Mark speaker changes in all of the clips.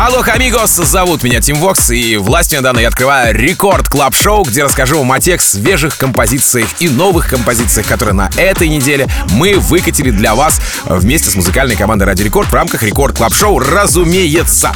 Speaker 1: Алло, амигос, зовут меня Тим Вокс, и властью данной я открываю Record Club Show где расскажу вам о тех свежих композициях и новых композициях, которые на этой неделе мы выкатили для вас вместе с музыкальной командой Радио Рекорд в рамках Record Club Show разумеется.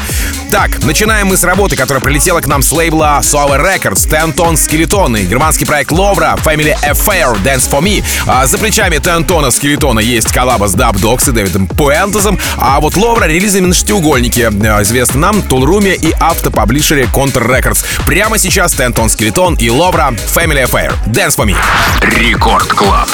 Speaker 1: Так, начинаем мы с работы, которая прилетела к нам с лейбла Sour Records, Ten Ton Skeleton и германский проект Lovra, Family Affair, Dance For Me. А за плечами Ten Ton Skeleton а есть коллаба с Dubdogz и Дэвидом Пуэнтезом, а вот Lovra релизами на шестиугольнике, э, известный нам, Toolroom е и автопаблишере Counter Records. Прямо сейчас Ten Ton Skeleton и Lovra Family Affair. Dance for me.
Speaker 2: Record Club.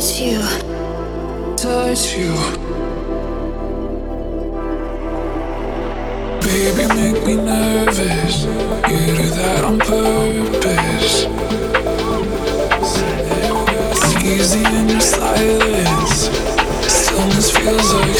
Speaker 3: touch you,
Speaker 4: touch you. Baby, make me nervous. You do that on purpose. It's easy in your silence. Stillness feels like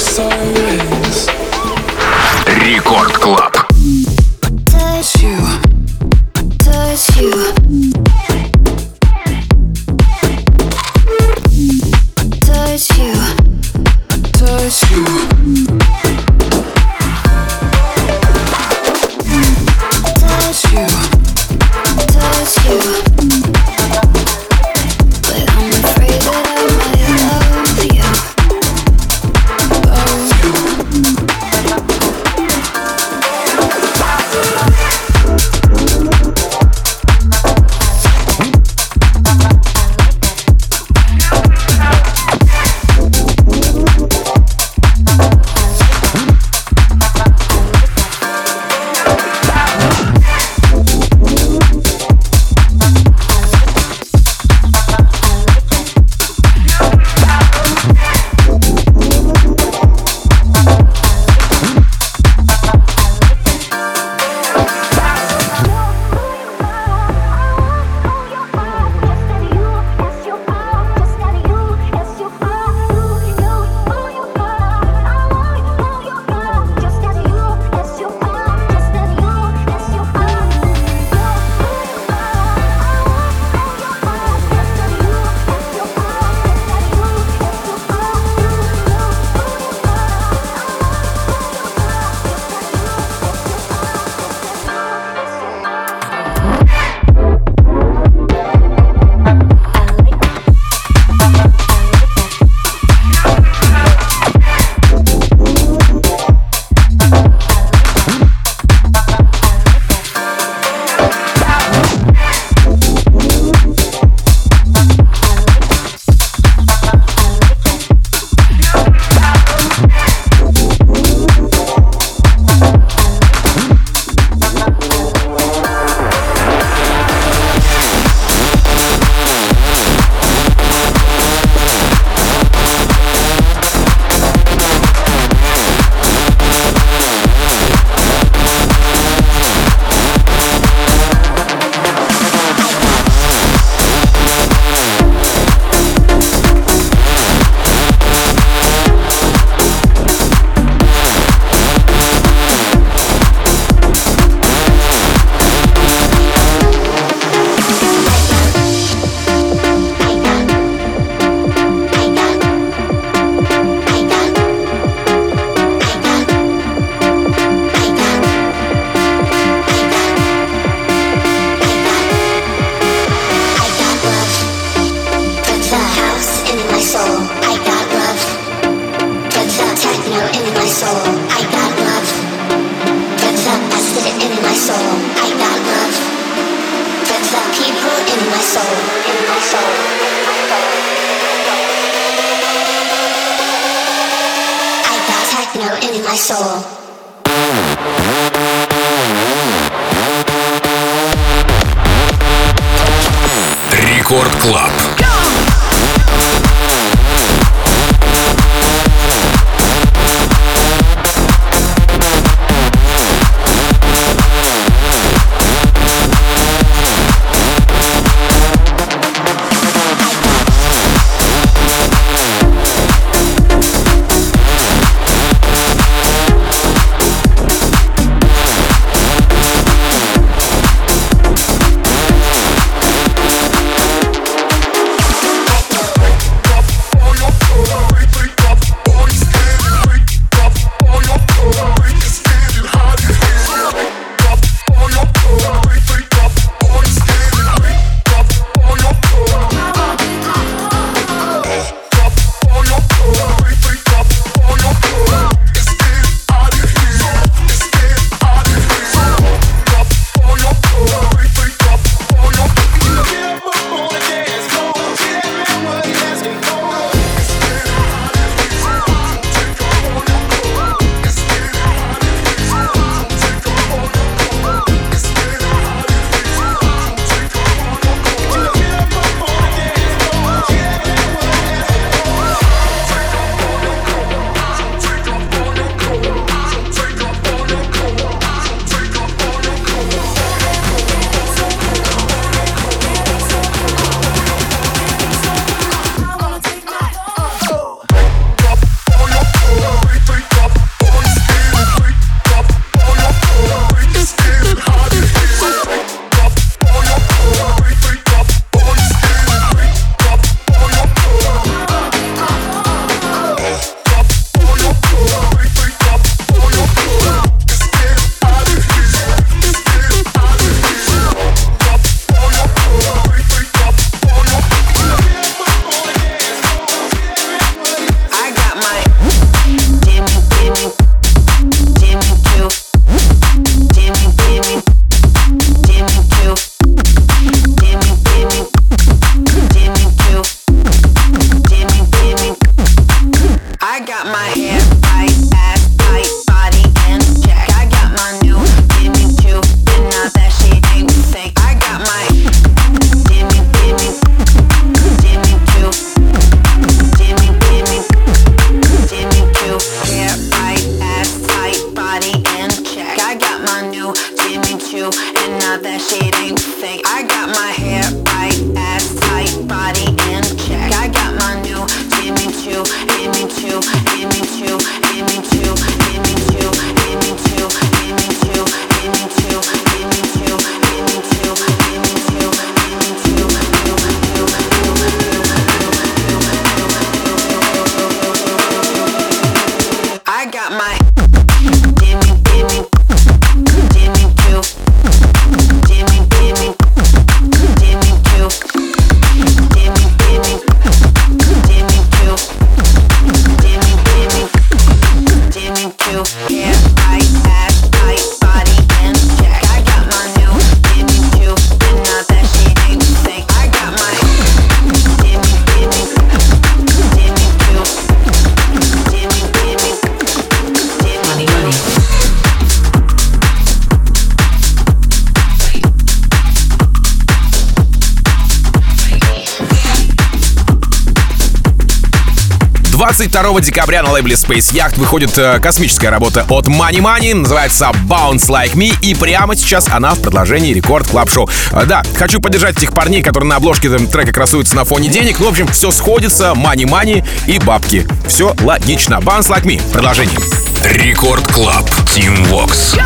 Speaker 1: 22 декабря на лейбле Space Yacht выходит э, космическая работа от Money Money, называется Bounce Like Me, и прямо сейчас она в продолжении Record Club Show. Э, да, хочу поддержать этих парней, которые на обложке трека красуются на фоне денег. Ну, в общем, все сходится, Money Money и бабки. Все логично. Bounce Like Me. Продолжение.
Speaker 5: Record Club. Tim Vox.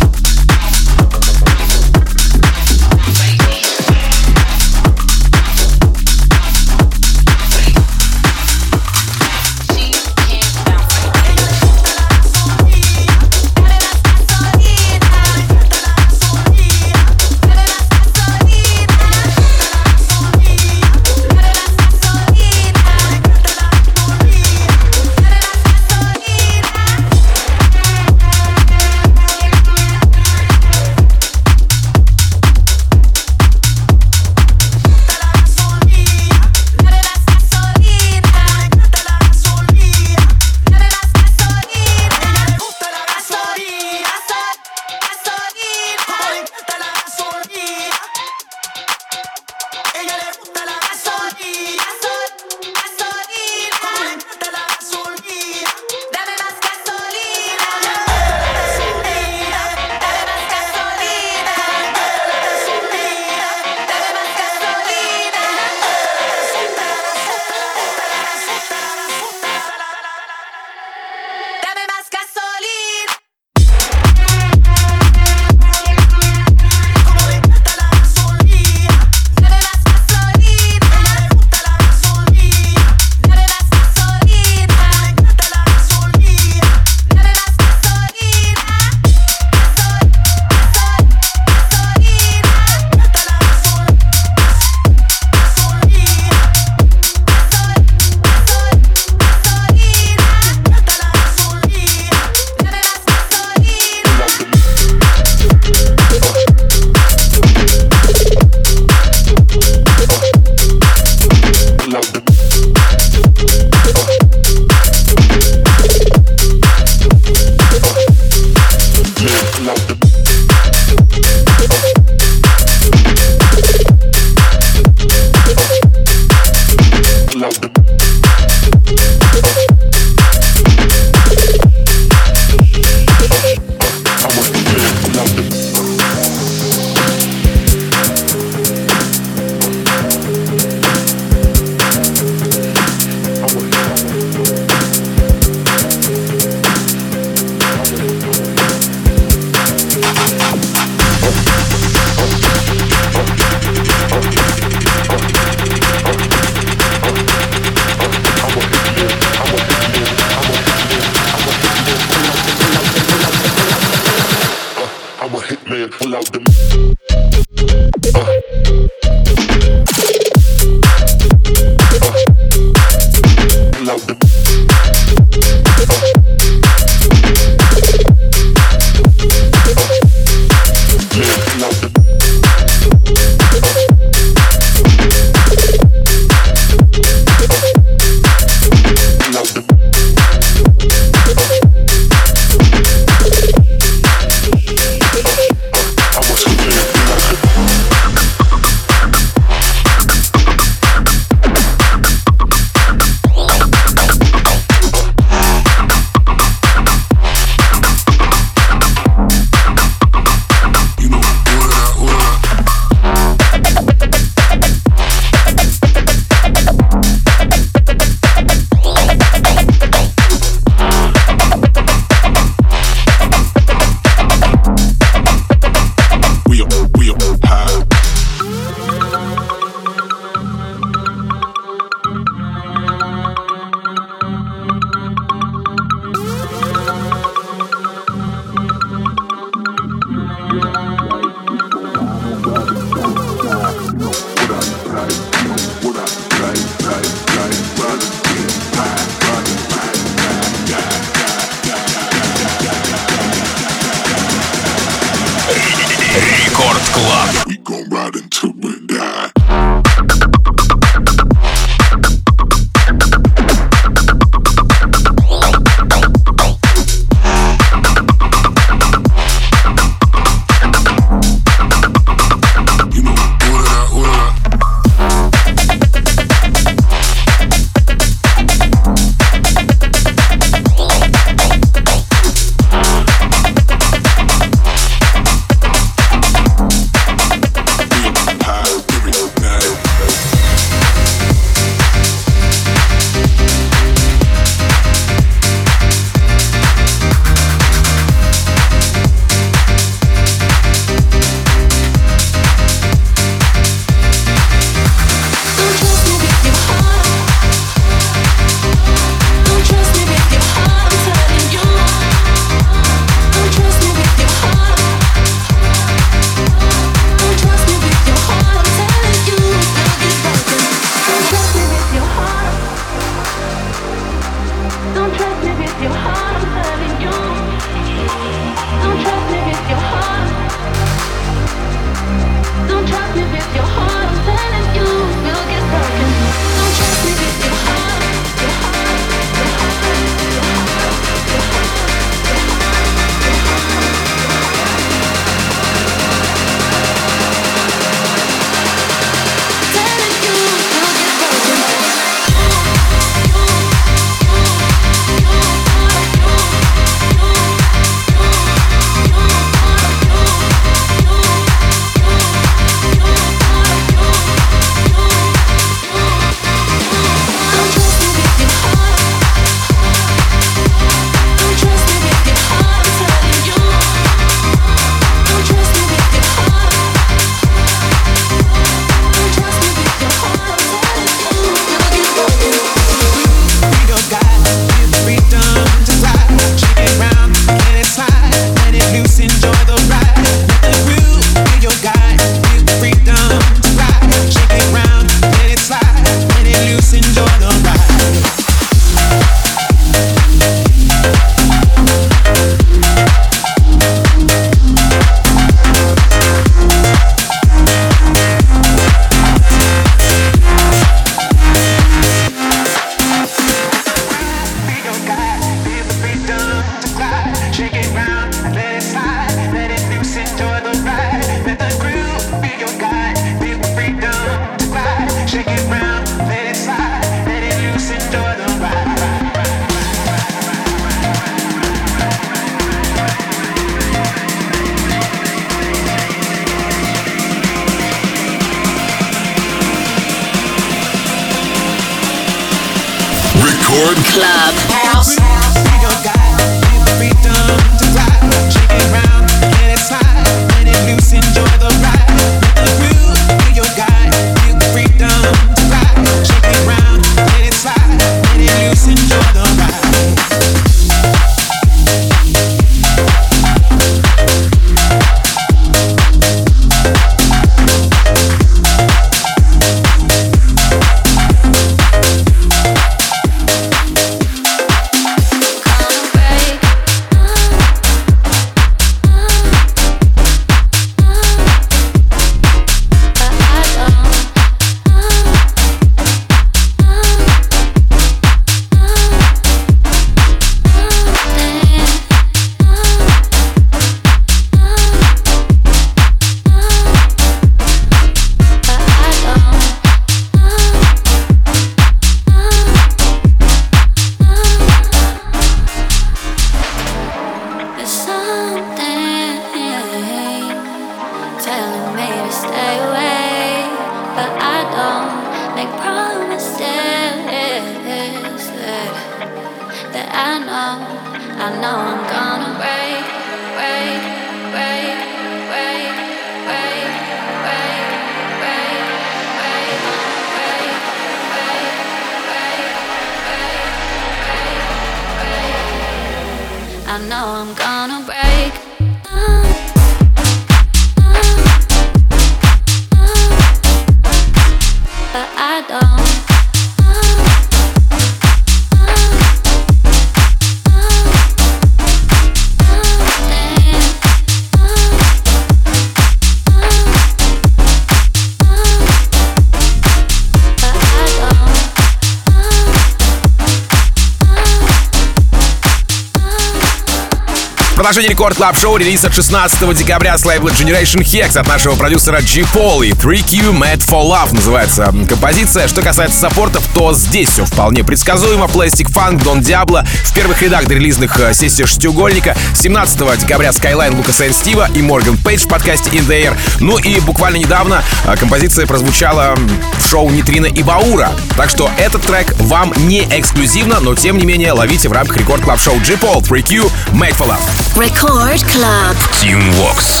Speaker 1: Продолжение рекорд клаб шоу релиз от 16 декабря с лейбла Generation Hex от нашего продюсера G. Paul и 3Q Mad for Love называется композиция. Что касается саппортов, то здесь все вполне предсказуемо. Plastic Funk, Don Diablo в первых рядах релизных э, сессий шестиугольника. 17 декабря Skyline Лука Сэн Стива и Морган Пейдж в подкасте In The Air. Ну и буквально недавно э, композиция прозвучала в шоу Нитрина и Баура. Так что этот трек вам не эксклюзивно, но тем не менее ловите в рамках рекорд клаб шоу G. Paul 3Q Made for Love.
Speaker 6: Record Club.
Speaker 5: Team Vox.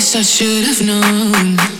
Speaker 6: guess I should have
Speaker 7: known.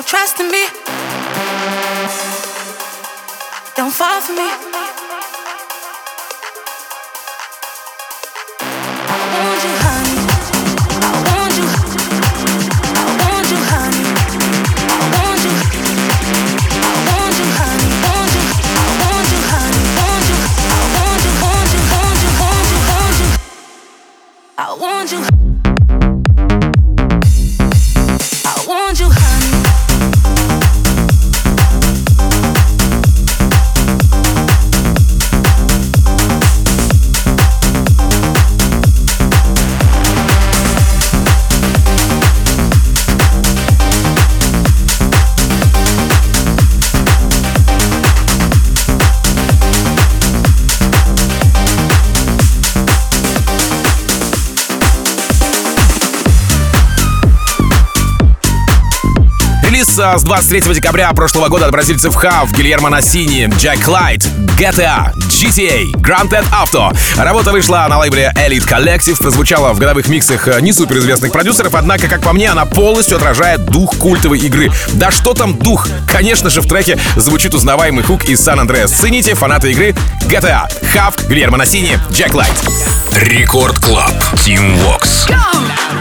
Speaker 8: Your trust in me. Don't fall for me.
Speaker 1: С 23 декабря прошлого года от бразильцев Хав, Гильермо Нассини, Джек Клайд, GTA, GTA, Grand Theft Auto. Работа вышла на лейбле Elite Collective, прозвучала в годовых миксах э, не суперизвестных продюсеров, однако, как по мне, она полностью отражает дух культовой игры. Да что там дух? Конечно же, в треке звучит узнаваемый хук из Сан Андреас. Цените фанаты игры GTA, Хав, Гильермо Нассини, Джек Клайд.
Speaker 5: Record Club, Tim Vox.
Speaker 9: Go!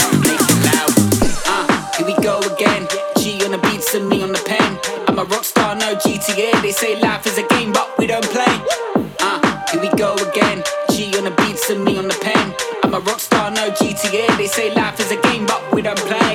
Speaker 9: Here we go again. G on the beats and me on the pen. I'm a rock star, no GTA. They say life is a game, but we don't play.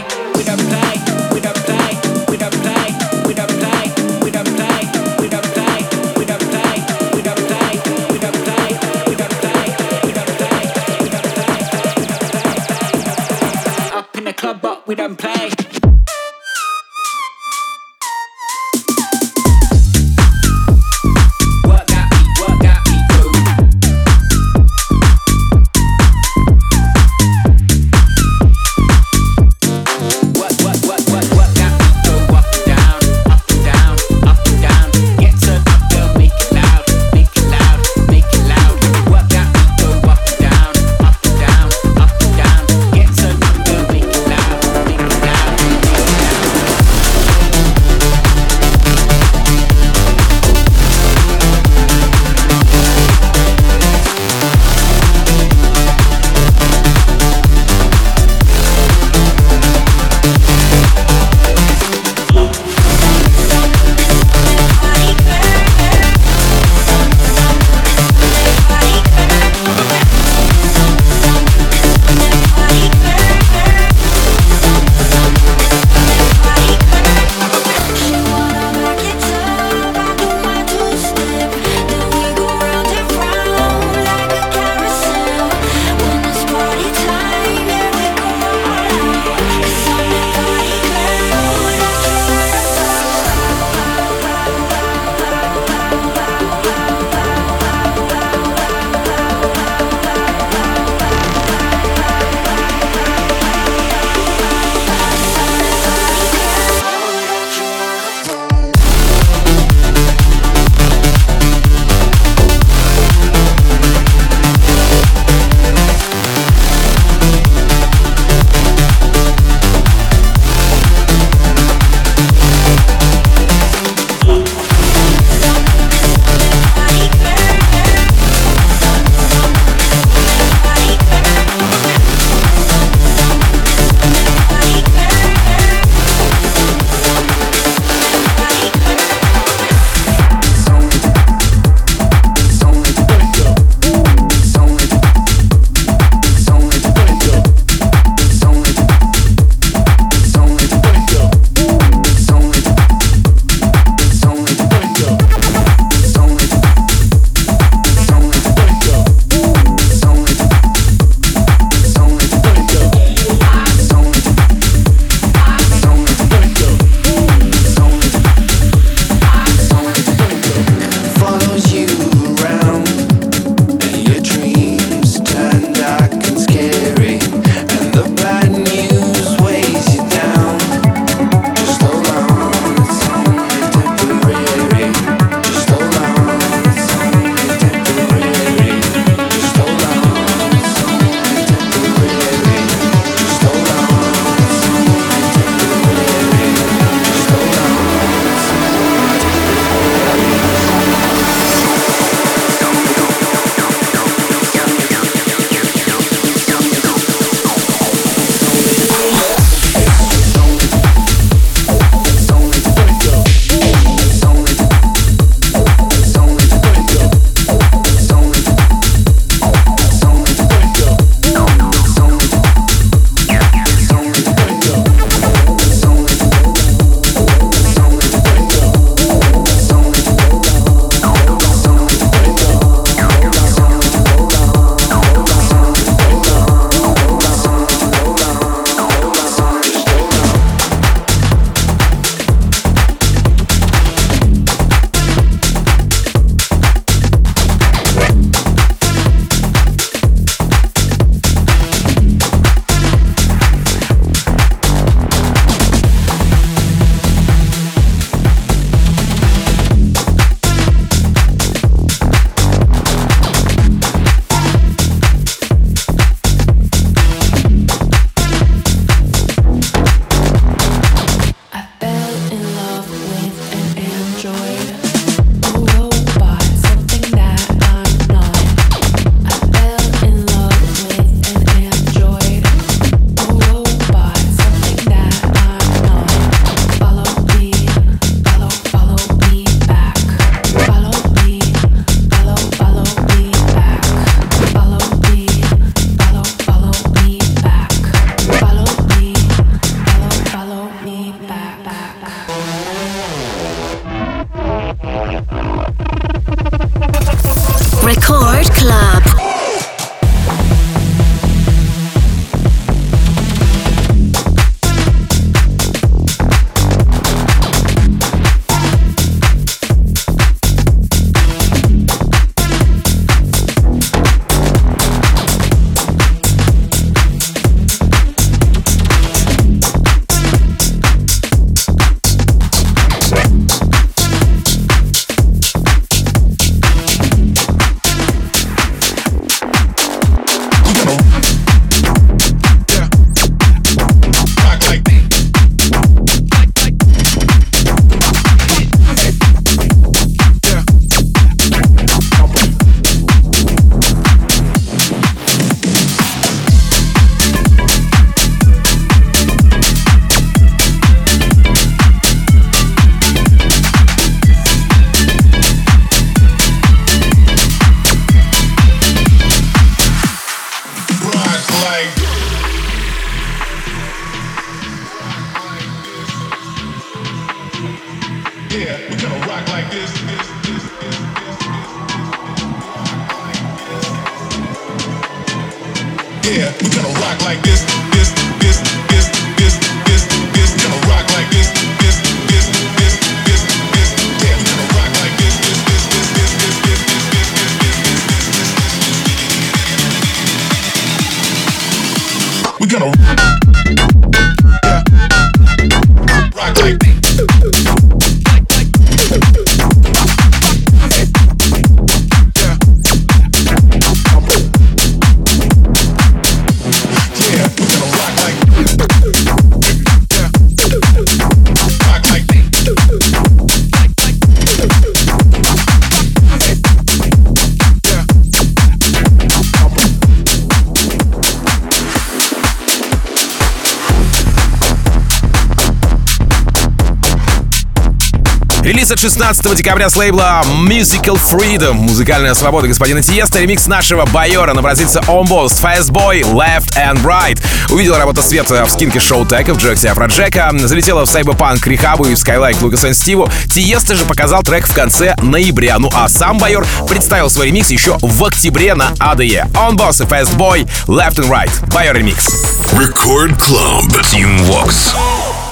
Speaker 1: От 16 декабря с лейбла Musical Freedom. Музыкальная свобода господина Тиеста. Ремикс нашего байора на бразильца Ombost, Fast Boy, Left and Right. Увидел работу света в скинке шоу Тека в Джексе Афроджека. Залетела в Сайберпанк Рихабу и в Лукас и Стиву. Тиеста же показал трек в конце ноября. Ну а сам байор представил свой ремикс еще в октябре на ADE. Ombost и Fast Boy, Left and Right. Байор ремикс.
Speaker 5: Record Club. Team Vox.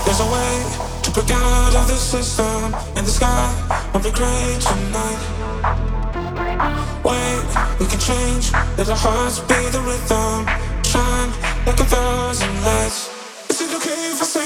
Speaker 3: There's a way break out of the system, and the sky will be gray tonight. Wait, we can change. Let our hearts be the rhythm. Shine like a thousand lights. Is it okay if I say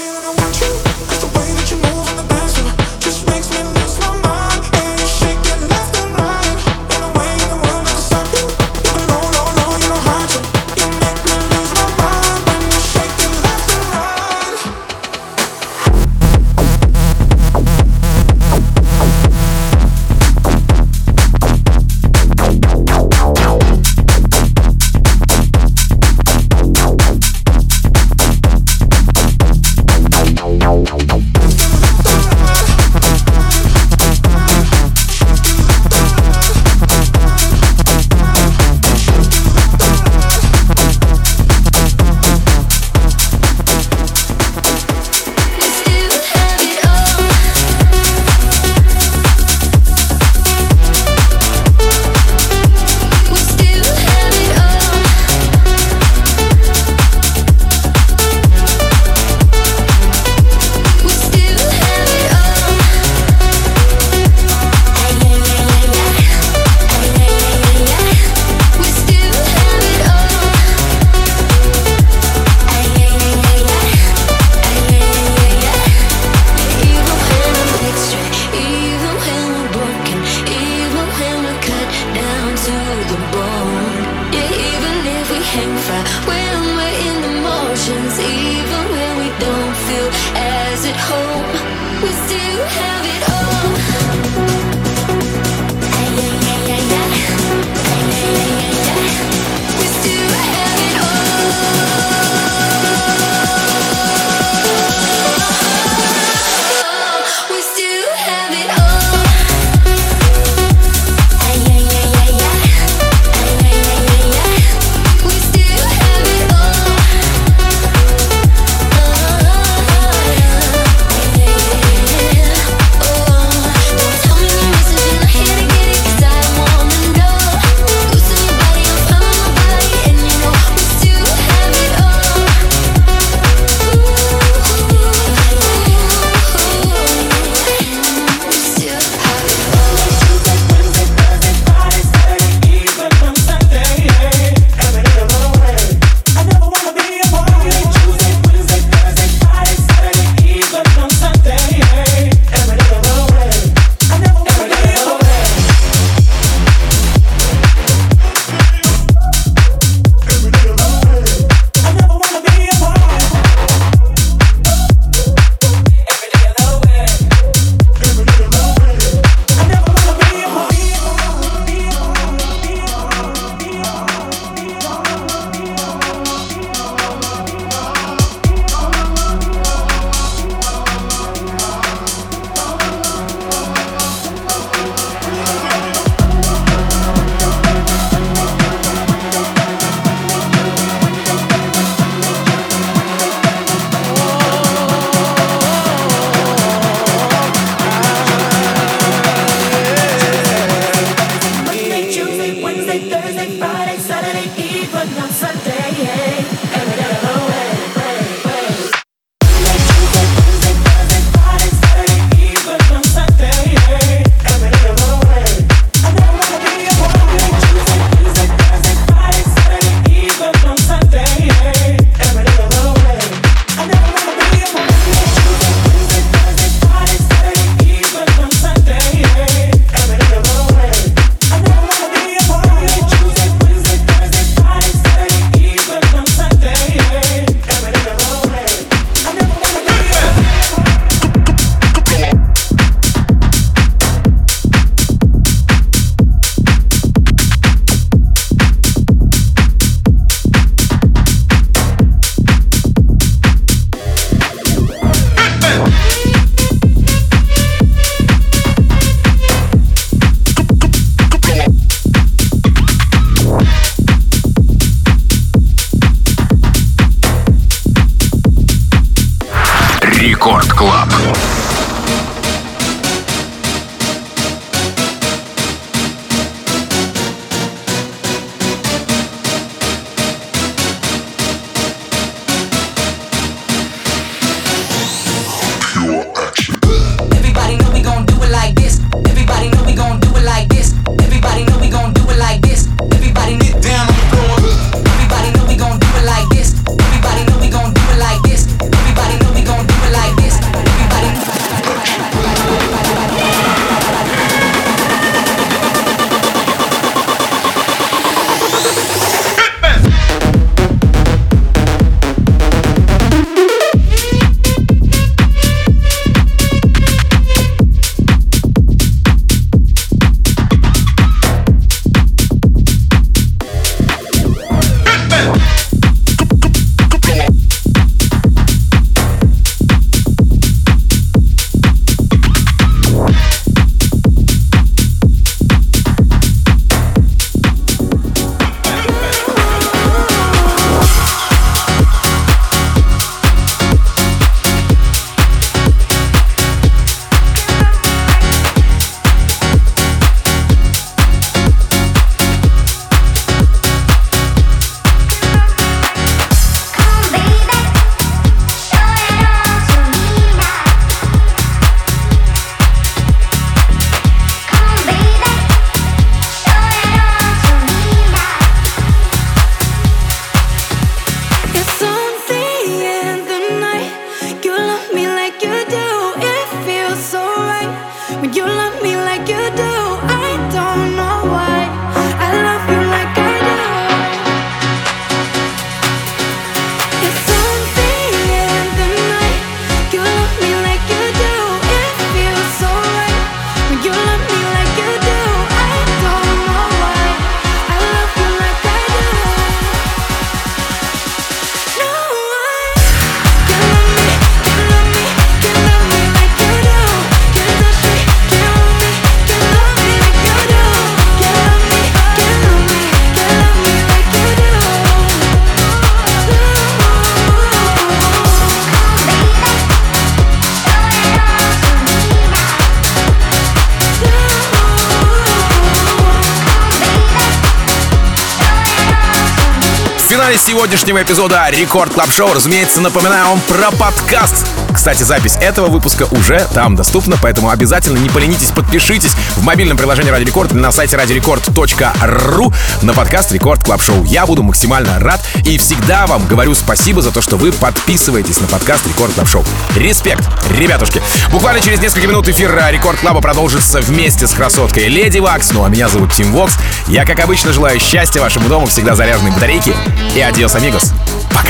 Speaker 1: сегодняшнего эпизода Record Club Show, разумеется, напоминаю вам про подкаст. Кстати, запись этого выпуска уже там доступна, поэтому обязательно не поленитесь, подпишитесь в мобильном приложении Радио Рекорд на сайте радиорекорд.ру на подкаст Record Club Show. Я буду максимально рад и всегда вам говорю спасибо за то, что вы подписываетесь на подкаст Record Club Show. Респект, ребятушки. Буквально через несколько минут эфир Record Club а продолжится вместе с красоткой Lady Waks. Ну а меня зовут Тим Вокс. Я, как обычно, желаю счастья вашему дому, всегда заряженной батарейки. И адиос, амигос. Пока.